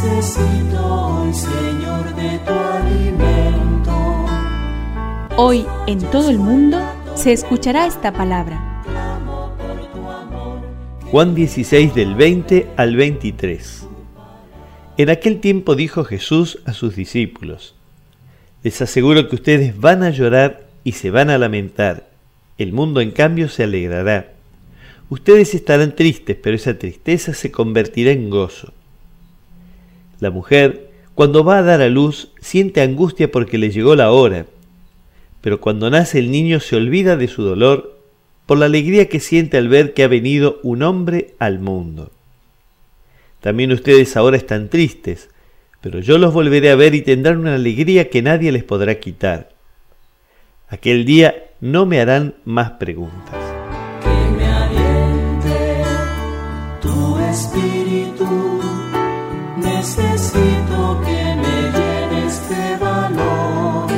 Necesito hoy, Señor, de tu alimento. Hoy en todo el mundo se escuchará esta palabra. Juan 16 del 20 al 23. En aquel tiempo dijo Jesús a sus discípulos, Les aseguro que ustedes van a llorar y se van a lamentar. El mundo en cambio se alegrará. Ustedes estarán tristes, pero esa tristeza se convertirá en gozo. La mujer, cuando va a dar a luz, siente angustia porque le llegó la hora, pero cuando nace el niño se olvida de su dolor por la alegría que siente al ver que ha venido un hombre al mundo. También ustedes ahora están tristes, pero yo los volveré a ver y tendrán una alegría que nadie les podrá quitar. Aquel día no me harán más preguntas. Necesito que me llenes de valor.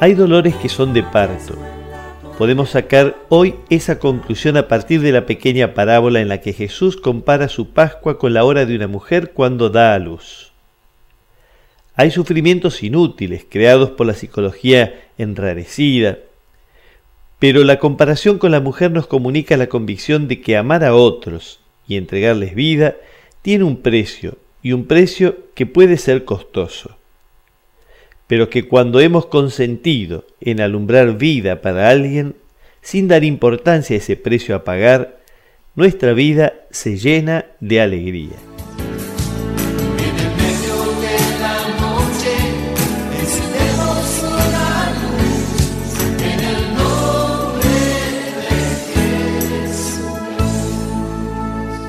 Hay dolores que son de parto. Podemos sacar hoy esa conclusión a partir de la pequeña parábola en la que Jesús compara su Pascua con la hora de una mujer cuando da a luz. Hay sufrimientos inútiles creados por la psicología enrarecida, pero la comparación con la mujer nos comunica la convicción de que amar a otros y entregarles vida tiene un precio y un precio que puede ser costoso pero que cuando hemos consentido en alumbrar vida para alguien, sin dar importancia a ese precio a pagar, nuestra vida se llena de alegría.